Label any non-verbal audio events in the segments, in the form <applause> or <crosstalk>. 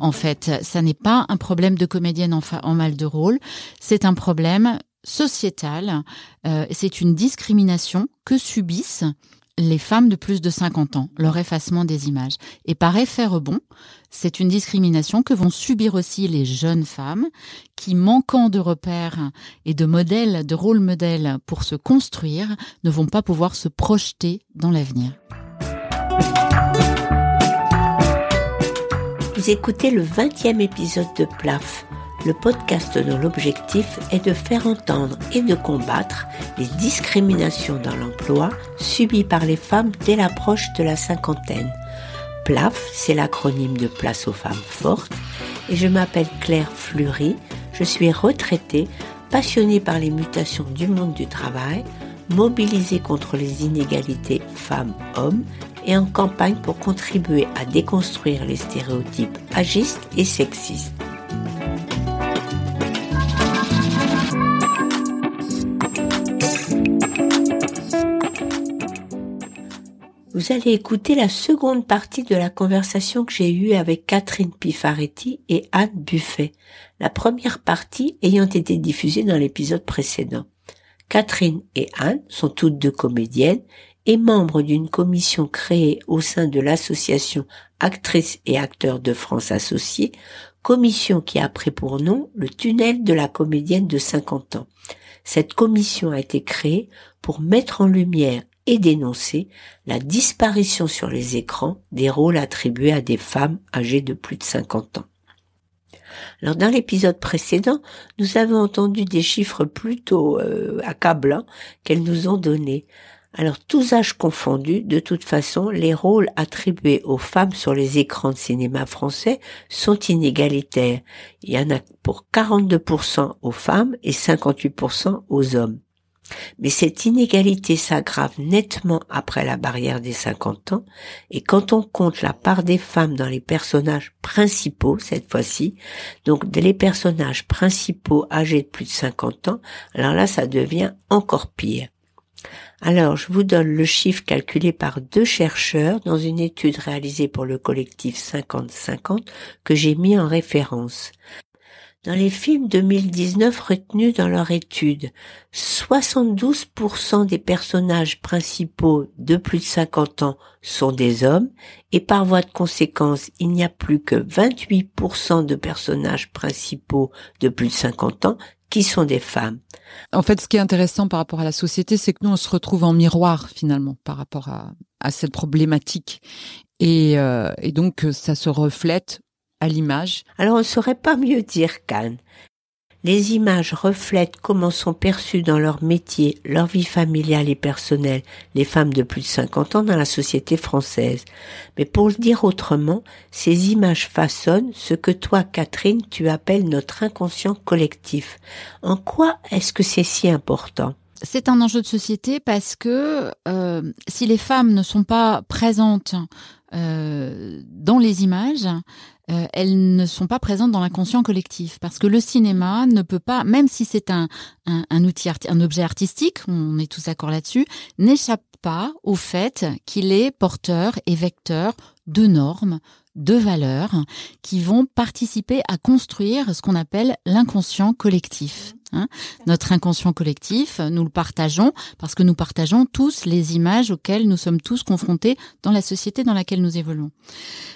en fait. Ça n'est pas un problème de comédienne en, mal de rôle, c'est un problème sociétal, euh, c'est une discrimination que subissent les femmes de plus de 50 ans, leur effacement des images. Et par effet rebond, c'est une discrimination que vont subir aussi les jeunes femmes qui, manquant de repères et de modèles, de rôles modèles pour se construire, ne vont pas pouvoir se projeter dans l'avenir. Vous écoutez le 20e épisode de PLAF, le podcast dont l'objectif est de faire entendre et de combattre les discriminations dans l'emploi subies par les femmes dès l'approche de la cinquantaine. PLAF, c'est l'acronyme de Place aux femmes fortes, et je m'appelle Claire Fleury, je suis retraitée, passionnée par les mutations du monde du travail, mobilisée contre les inégalités femmes-hommes et en campagne pour contribuer à déconstruire les stéréotypes agistes et sexistes. Vous allez écouter la seconde partie de la conversation que j'ai eue avec Catherine Pifaretti et Anne Buffet, la première partie ayant été diffusée dans l'épisode précédent. Catherine et Anne sont toutes deux comédiennes et membres d'une commission créée au sein de l'association Actrices et Acteurs de France Associés, commission qui a pris pour nom le tunnel de la comédienne de 50 ans. Cette commission a été créée pour mettre en lumière et dénoncer la disparition sur les écrans des rôles attribués à des femmes âgées de plus de 50 ans. Alors dans l'épisode précédent, nous avons entendu des chiffres plutôt euh, accablants qu'elles nous ont donnés. Alors tous âges confondus, de toute façon, les rôles attribués aux femmes sur les écrans de cinéma français sont inégalitaires. Il y en a pour 42% aux femmes et 58% aux hommes. Mais cette inégalité s'aggrave nettement après la barrière des 50 ans, et quand on compte la part des femmes dans les personnages principaux, cette fois-ci, donc les personnages principaux âgés de plus de 50 ans, alors là, ça devient encore pire. Alors, je vous donne le chiffre calculé par deux chercheurs dans une étude réalisée pour le collectif 50-50 que j'ai mis en référence. Dans les films 2019 retenus dans leur étude, 72% des personnages principaux de plus de 50 ans sont des hommes et par voie de conséquence, il n'y a plus que 28% de personnages principaux de plus de 50 ans qui sont des femmes. En fait, ce qui est intéressant par rapport à la société, c'est que nous, on se retrouve en miroir finalement par rapport à, à cette problématique. Et, euh, et donc, ça se reflète à l'image Alors on ne saurait pas mieux dire qu'Anne. Les images reflètent comment sont perçues dans leur métier, leur vie familiale et personnelle les femmes de plus de 50 ans dans la société française. Mais pour le dire autrement, ces images façonnent ce que toi, Catherine, tu appelles notre inconscient collectif. En quoi est-ce que c'est si important? C'est un enjeu de société parce que euh, si les femmes ne sont pas présentes euh, dans les images, euh, elles ne sont pas présentes dans l'inconscient collectif parce que le cinéma ne peut pas, même si c'est un, un, outil, un objet artistique, on est tous d'accord là-dessus, n'échappe pas au fait qu'il est porteur et vecteur de normes, de valeurs qui vont participer à construire ce qu'on appelle l'inconscient collectif. Hein. Notre inconscient collectif, nous le partageons parce que nous partageons tous les images auxquelles nous sommes tous confrontés dans la société dans laquelle nous évoluons.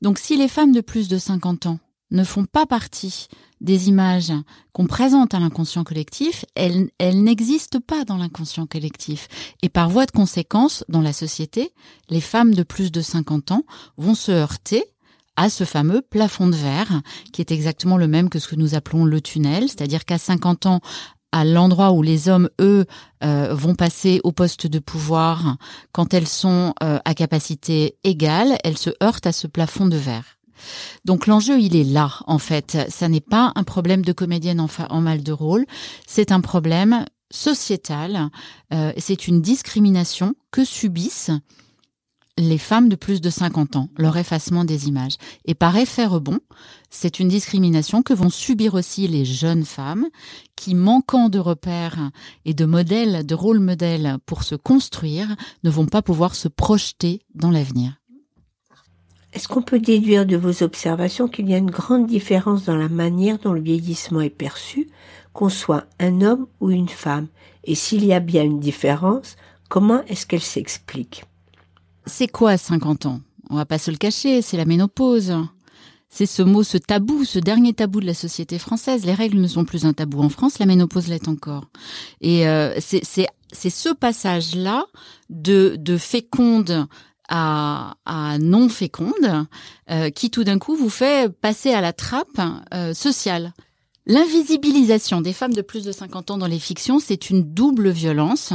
Donc si les femmes de plus de 50 ans ne font pas partie des images qu'on présente à l'inconscient collectif, elles, elles n'existent pas dans l'inconscient collectif. Et par voie de conséquence, dans la société, les femmes de plus de 50 ans vont se heurter à ce fameux plafond de verre, qui est exactement le même que ce que nous appelons le tunnel, c'est-à-dire qu'à 50 ans, à l'endroit où les hommes, eux, euh, vont passer au poste de pouvoir, quand elles sont euh, à capacité égale, elles se heurtent à ce plafond de verre. Donc l'enjeu, il est là, en fait. Ça n'est pas un problème de comédienne en, en mal de rôle, c'est un problème sociétal, euh, c'est une discrimination que subissent les femmes de plus de 50 ans, leur effacement des images. Et par effet rebond, c'est une discrimination que vont subir aussi les jeunes femmes qui, manquant de repères et de modèles, de rôles modèles pour se construire, ne vont pas pouvoir se projeter dans l'avenir. est-ce qu'on peut déduire de vos observations qu'il y a une grande différence dans la manière dont le vieillissement est perçu, qu'on soit un homme ou une femme? Et s'il y a bien une différence, comment est-ce qu'elle s'explique? C'est quoi 50 ans? On va pas se le cacher, c'est la ménopause. C'est ce mot, ce tabou, ce dernier tabou de la société française. Les règles ne sont plus un tabou en France, la ménopause l'est encore. Et euh, c'est ce passage-là de, de féconde à, à non féconde euh, qui tout d'un coup vous fait passer à la trappe euh, sociale. L'invisibilisation des femmes de plus de 50 ans dans les fictions, c'est une double violence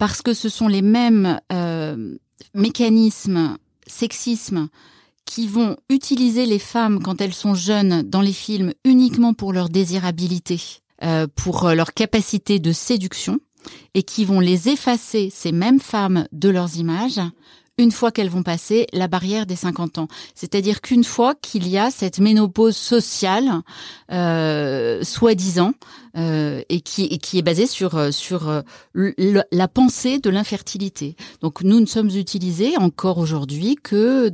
parce que ce sont les mêmes euh, mécanismes sexisme qui vont utiliser les femmes quand elles sont jeunes dans les films uniquement pour leur désirabilité, euh, pour leur capacité de séduction, et qui vont les effacer, ces mêmes femmes, de leurs images, une fois qu'elles vont passer la barrière des 50 ans. C'est-à-dire qu'une fois qu'il y a cette ménopause sociale, euh, soi-disant, euh, et, qui, est basée sur, sur la pensée de l'infertilité. Donc nous ne sommes utilisés encore aujourd'hui que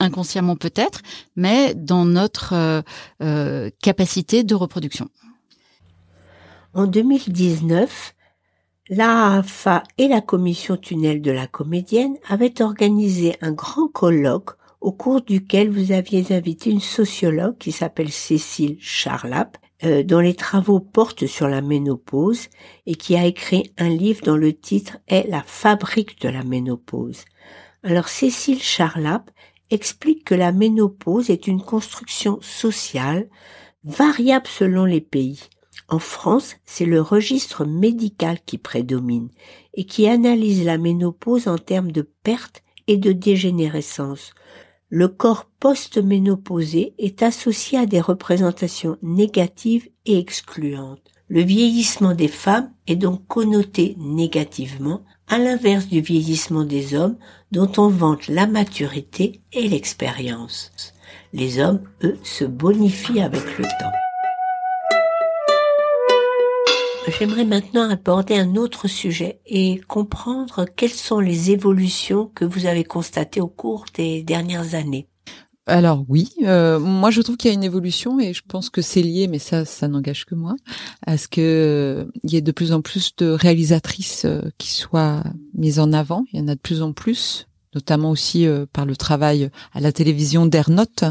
inconsciemment peut-être, mais dans notre euh, euh, capacité de reproduction. En 2019, l'AFA et la commission tunnel de la comédienne avaient organisé un grand colloque au cours duquel vous aviez invité une sociologue qui s'appelle Cécile Charlap, euh, dont les travaux portent sur la ménopause et qui a écrit un livre dont le titre est La fabrique de la ménopause. Alors Cécile Charlap explique que la ménopause est une construction sociale variable selon les pays. En France, c'est le registre médical qui prédomine et qui analyse la ménopause en termes de perte et de dégénérescence. Le corps post-ménopausé est associé à des représentations négatives et excluantes. Le vieillissement des femmes est donc connoté négativement à l'inverse du vieillissement des hommes dont on vante la maturité et l'expérience. Les hommes, eux, se bonifient avec le temps. J'aimerais maintenant aborder un autre sujet et comprendre quelles sont les évolutions que vous avez constatées au cours des dernières années. Alors oui, euh, moi je trouve qu'il y a une évolution et je pense que c'est lié, mais ça, ça n'engage que moi, à ce que euh, il y ait de plus en plus de réalisatrices euh, qui soient mises en avant. Il y en a de plus en plus, notamment aussi par le travail à la télévision d'Ernotte,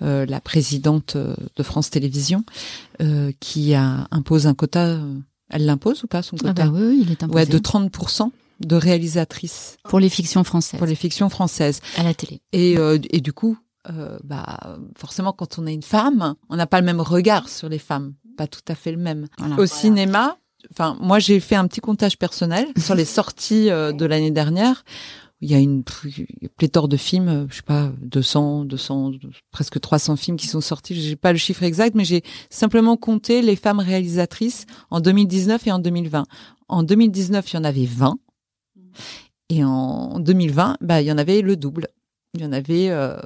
la présidente de France Télévisions, qui impose un quota. Elle l'impose ou pas son quota ah bah oui, il est imposé. Ouais, de 30% de réalisatrices pour les fictions françaises. Pour les fictions françaises à la télé. Et, et du coup, euh, bah forcément quand on est une femme, on n'a pas le même regard sur les femmes, pas tout à fait le même. Au cinéma, enfin moi j'ai fait un petit comptage personnel sur les <laughs> sorties euh, de l'année dernière. Il y a une pléthore de films, euh, je sais pas, 200, 200, presque 300 films qui sont sortis. J'ai pas le chiffre exact, mais j'ai simplement compté les femmes réalisatrices en 2019 et en 2020. En 2019, il y en avait 20. Et en 2020, bah, il y en avait le double il y en avait euh,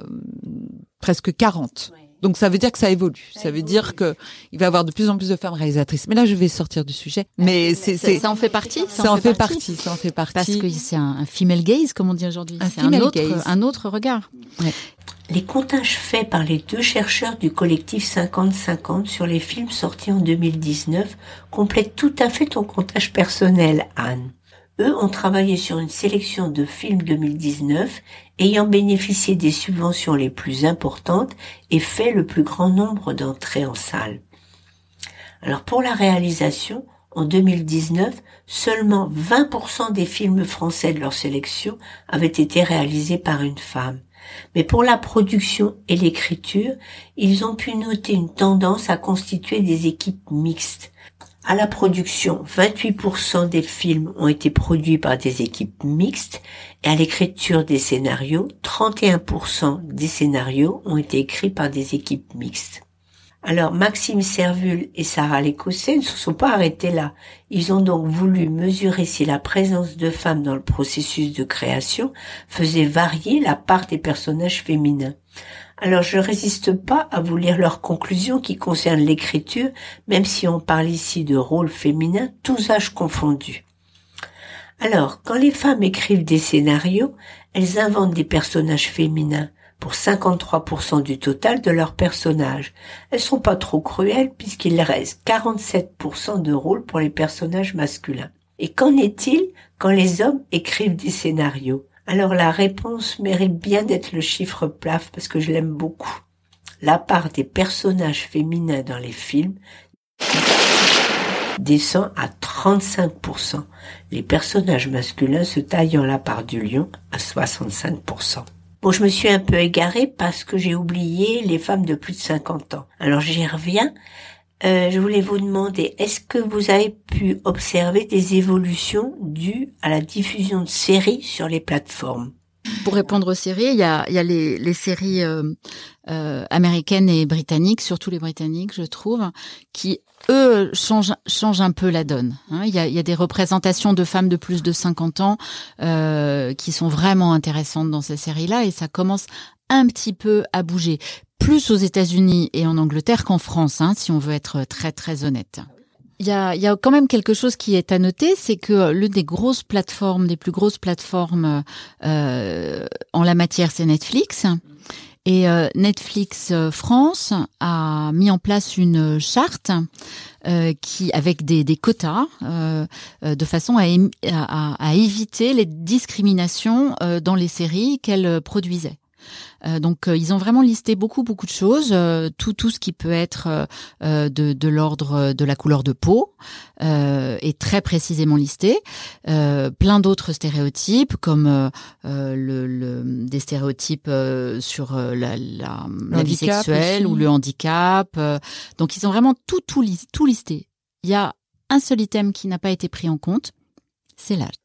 presque 40. Donc ça veut dire que ça évolue. Ça, veut dire que il va y avoir de plus en plus de femmes réalisatrices. Mais là, je vais sortir du sujet. Mais c'est ça, en fait partie. Ça, en fait partie. Ça en fait partie. Parce que c'est un, female gaze, comme on dit aujourd'hui. C'est un autre, un autre regard. Les comptages faits par les deux chercheurs du collectif 50-50 sur les films sortis en 2019 complètent tout à fait ton comptage personnel, Anne. Eux ont travaillé sur une sélection de films 2019 ayant bénéficié des subventions les plus importantes et fait le plus grand nombre d'entrées en salle. Alors pour la réalisation, en 2019, seulement 20% des films français de leur sélection avaient été réalisés par une femme. Mais pour la production et l'écriture, ils ont pu noter une tendance à constituer des équipes mixtes, à la production, 28% des films ont été produits par des équipes mixtes et à l'écriture des scénarios, 31% des scénarios ont été écrits par des équipes mixtes. Alors Maxime Servul et Sarah Lécossais ne se sont pas arrêtés là. Ils ont donc voulu mesurer si la présence de femmes dans le processus de création faisait varier la part des personnages féminins. Alors je résiste pas à vous lire leurs conclusions qui concernent l'écriture, même si on parle ici de rôle féminin, tous âges confondus. Alors, quand les femmes écrivent des scénarios, elles inventent des personnages féminins, pour 53% du total de leurs personnages. Elles sont pas trop cruelles puisqu'il reste 47% de rôles pour les personnages masculins. Et qu'en est-il quand les hommes écrivent des scénarios? Alors la réponse mérite bien d'être le chiffre plaf parce que je l'aime beaucoup. La part des personnages féminins dans les films descend à 35%, les personnages masculins se taillant la part du lion à 65%. Bon, je me suis un peu égarée parce que j'ai oublié les femmes de plus de 50 ans. Alors j'y reviens. Euh, je voulais vous demander, est-ce que vous avez pu observer des évolutions dues à la diffusion de séries sur les plateformes? Pour répondre aux séries, il y a, y a les, les séries euh, euh, américaines et britanniques, surtout les britanniques, je trouve, qui eux changent, changent un peu la donne. Hein. Il, y a, y a des représentations de femmes de plus de 50 ans euh, qui sont vraiment intéressantes dans ces séries-là, et ça commence un petit peu à bouger, plus aux États-Unis et en Angleterre qu'en France, hein, si on veut être très très honnête. Il y a, y a quand même quelque chose qui est à noter, c'est que l'une des grosses plateformes, des plus grosses plateformes euh, en la matière, c'est Netflix. Et euh, Netflix euh, France a mis en place une charte euh, qui, avec des, des quotas, euh, de façon à, à, à, éviter les discriminations dans les séries qu'elle produisait. Euh, donc euh, ils ont vraiment listé beaucoup beaucoup de choses, euh, tout tout ce qui peut être de, de l'ordre de la couleur de peau est très précisément listé. plein d'autres stéréotypes comme le, le, des stéréotypes sur la, la, la vie sexuelle ou le handicap. donc ils ont vraiment tout tout, tout listé. Il y a un seul item qui n'a pas été pris en compte, c'est l'âge.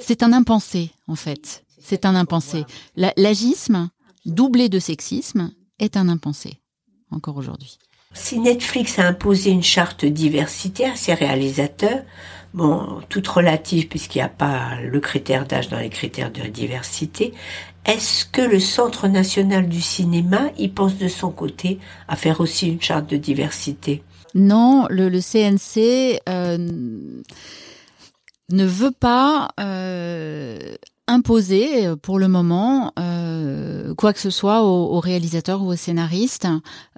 C'est un impensé en fait. C'est un impensé. L'agisme, doublé de sexisme, est un impensé, encore aujourd'hui. Si Netflix a imposé une charte diversité à ses réalisateurs, bon, toute relative puisqu'il n'y a pas le critère d'âge dans les critères de diversité, est-ce que le Centre national du cinéma y pense de son côté à faire aussi une charte de diversité? Non, le, CNC euh, ne veut pas euh, imposer euh, pour le moment euh, quoi que ce soit aux, réalisateurs ou aux scénaristes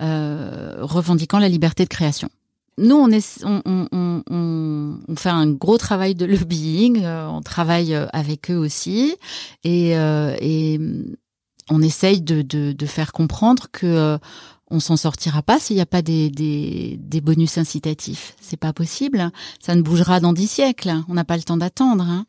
euh, revendiquant la liberté de création. Nous, on, est, on, on, on, fait un gros travail de lobbying, on travaille avec eux aussi, et, et on essaye de, de, de, faire comprendre que on s'en sortira pas s'il n'y a pas des, des, des, bonus incitatifs. C'est pas possible. Ça ne bougera dans dix siècles. On n'a pas le temps d'attendre. Hein.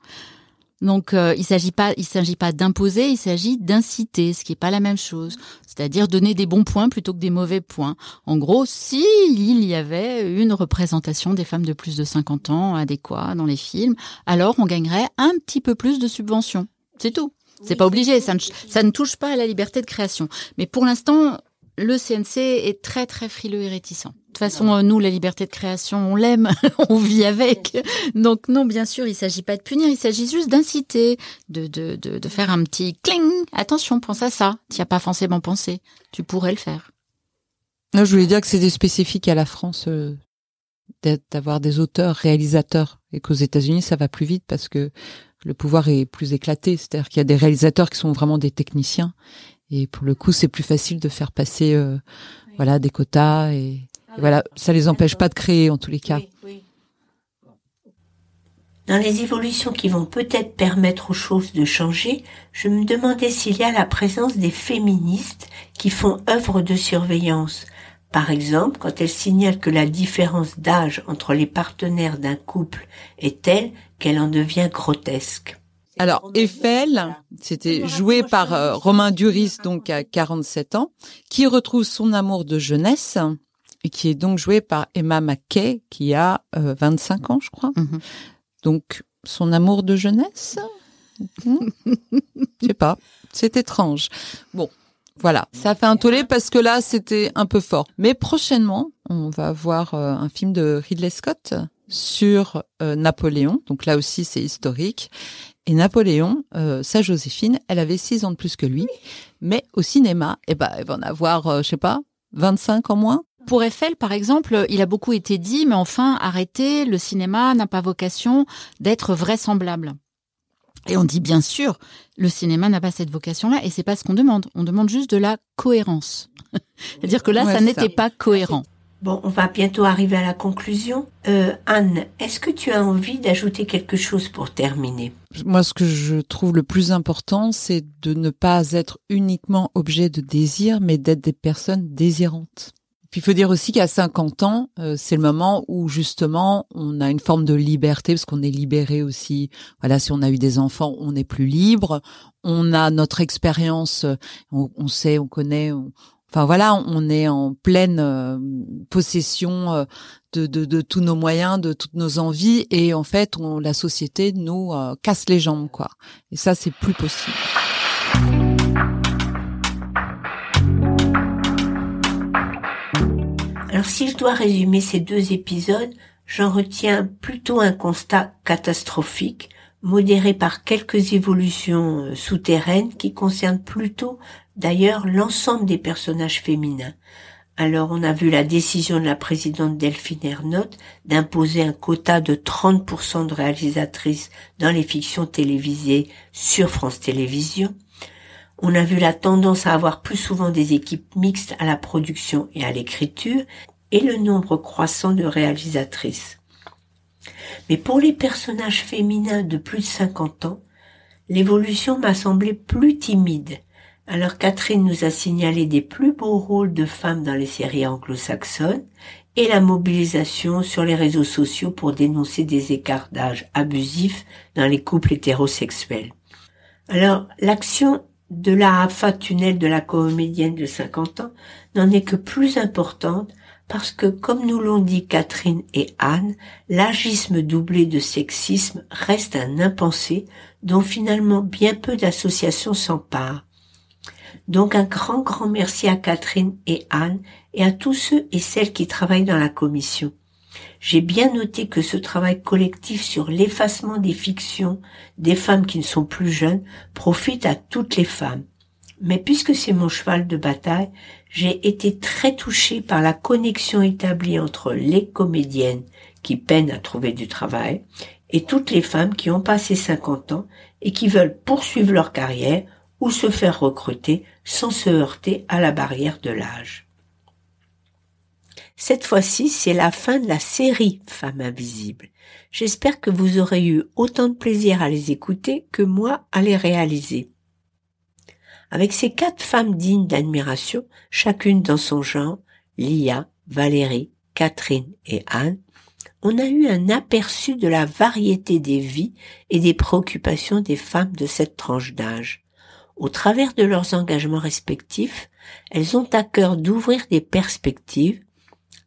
Donc euh, il s'agit pas il s'agit pas d'imposer, il s'agit d'inciter, ce qui est pas la même chose. C'est-à-dire donner des bons points plutôt que des mauvais points. En gros, si il y avait une représentation des femmes de plus de 50 ans adéquate dans les films, alors on gagnerait un petit peu plus de subventions. C'est tout. C'est pas obligé, ça ne, ça ne touche pas à la liberté de création. Mais pour l'instant, le CNC est très très frileux et réticent. De toute façon, nous, la liberté de création, on l'aime, <laughs> on vit avec. Donc non, bien sûr, il s'agit pas de punir, il s'agit juste d'inciter, de, de, de, de, faire un petit cling. Attention, pense à ça. Tu as pas forcément pensé. Tu pourrais le faire. Non, je voulais dire que c'était spécifique à la France euh, d'avoir des auteurs, réalisateurs, et qu'aux États-Unis, ça va plus vite parce que le pouvoir est plus éclaté. C'est-à-dire qu'il y a des réalisateurs qui sont vraiment des techniciens, et pour le coup, c'est plus facile de faire passer, euh, voilà, des quotas et voilà, ça les empêche pas de créer en tous les cas. Dans les évolutions qui vont peut-être permettre aux choses de changer, je me demandais s'il y a la présence des féministes qui font œuvre de surveillance. Par exemple, quand elles signalent que la différence d'âge entre les partenaires d'un couple est telle qu'elle en devient grotesque. Alors Eiffel, c'était joué par euh, Romain Duris, donc à 47 ans, qui retrouve son amour de jeunesse qui est donc joué par Emma McKay, qui a 25 euh, ans, je crois. Mhm. Donc, son amour de jeunesse? Hmm? <laughs> Je sais pas, c'est étrange. Bon, voilà, ça fait un tollé parce que là, c'était un peu fort. Mais prochainement, on va voir euh, un film de Ridley Scott sur euh, Napoléon. Donc là aussi, c'est historique. Et Napoléon, sa Joséphine, elle avait 6 ans de plus que lui. Mais au cinéma, eh ben, elle va en avoir, je sais pas, 25 en moins. Pour Eiffel, par exemple, il a beaucoup été dit, mais enfin, arrêtez, le cinéma n'a pas vocation d'être vraisemblable. Et on dit bien sûr, le cinéma n'a pas cette vocation-là et c'est pas ce qu'on demande. On demande juste de la cohérence. <laughs> C'est-à-dire que là, ça n'était pas cohérent. Bon, on va bientôt arriver à la conclusion. Euh, Anne, est-ce que tu as envie d'ajouter quelque chose pour terminer? Moi, ce que je trouve le plus important, c'est de ne pas être uniquement objet de désir, mais d'être des personnes désirantes. Puis il faut dire aussi qu'à 50 ans, euh, c'est le moment où justement on a une forme de liberté parce qu'on est libéré aussi. Voilà, si on a eu des enfants, on est plus libre. On a notre expérience, euh, on, sait, on connaît. enfin voilà, on est en pleine euh, possession de, de, de, tous nos moyens, de toutes nos envies, et en fait, on, la société nous casse les jambes, quoi. Et ça, c'est plus possible. Alors si je dois résumer ces deux épisodes, j'en retiens plutôt un constat catastrophique, modéré par quelques évolutions euh, souterraines qui concernent plutôt d'ailleurs l'ensemble des personnages féminins. Alors on a vu la décision de la présidente Delphine Ernotte d'imposer un quota de 30% de réalisatrices dans les fictions télévisées sur France Télévisions. On a vu la tendance à avoir plus souvent des équipes mixtes à la production et à l'écriture, et le nombre croissant de réalisatrices. Mais pour les personnages féminins de plus de 50 ans, l'évolution m'a semblé plus timide. Alors Catherine nous a signalé des plus beaux rôles de femmes dans les séries anglo-saxonnes et la mobilisation sur les réseaux sociaux pour dénoncer des écarts d'âge abusifs dans les couples hétérosexuels. Alors, l'action de la Hafa Tunnel de la comédienne de 50 ans n'en est que plus importante parce que, comme nous l'ont dit Catherine et Anne, l'agisme doublé de sexisme reste un impensé dont finalement bien peu d'associations s'emparent. Donc un grand grand merci à Catherine et Anne et à tous ceux et celles qui travaillent dans la commission. J'ai bien noté que ce travail collectif sur l'effacement des fictions des femmes qui ne sont plus jeunes profite à toutes les femmes. Mais puisque c'est mon cheval de bataille, j'ai été très touchée par la connexion établie entre les comédiennes qui peinent à trouver du travail et toutes les femmes qui ont passé 50 ans et qui veulent poursuivre leur carrière ou se faire recruter sans se heurter à la barrière de l'âge. Cette fois-ci, c'est la fin de la série Femmes invisibles. J'espère que vous aurez eu autant de plaisir à les écouter que moi à les réaliser. Avec ces quatre femmes dignes d'admiration, chacune dans son genre, Lia, Valérie, Catherine et Anne, on a eu un aperçu de la variété des vies et des préoccupations des femmes de cette tranche d'âge. Au travers de leurs engagements respectifs, elles ont à cœur d'ouvrir des perspectives,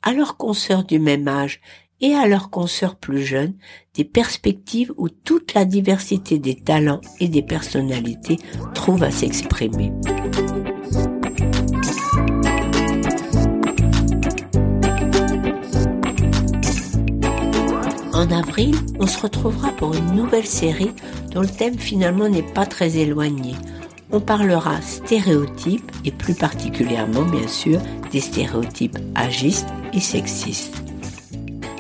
à leurs consoeurs du même âge et à leurs consoeurs plus jeunes des perspectives où toute la diversité des talents et des personnalités trouve à s'exprimer. En avril, on se retrouvera pour une nouvelle série dont le thème finalement n'est pas très éloigné. On parlera stéréotypes et plus particulièrement bien sûr des stéréotypes agistes et sexistes.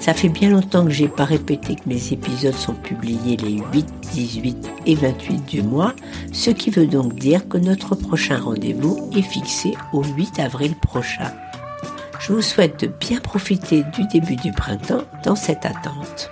Ça fait bien longtemps que j'ai pas répété que mes épisodes sont publiés les 8, 18 et 28 du mois, ce qui veut donc dire que notre prochain rendez-vous est fixé au 8 avril prochain. Je vous souhaite de bien profiter du début du printemps dans cette attente.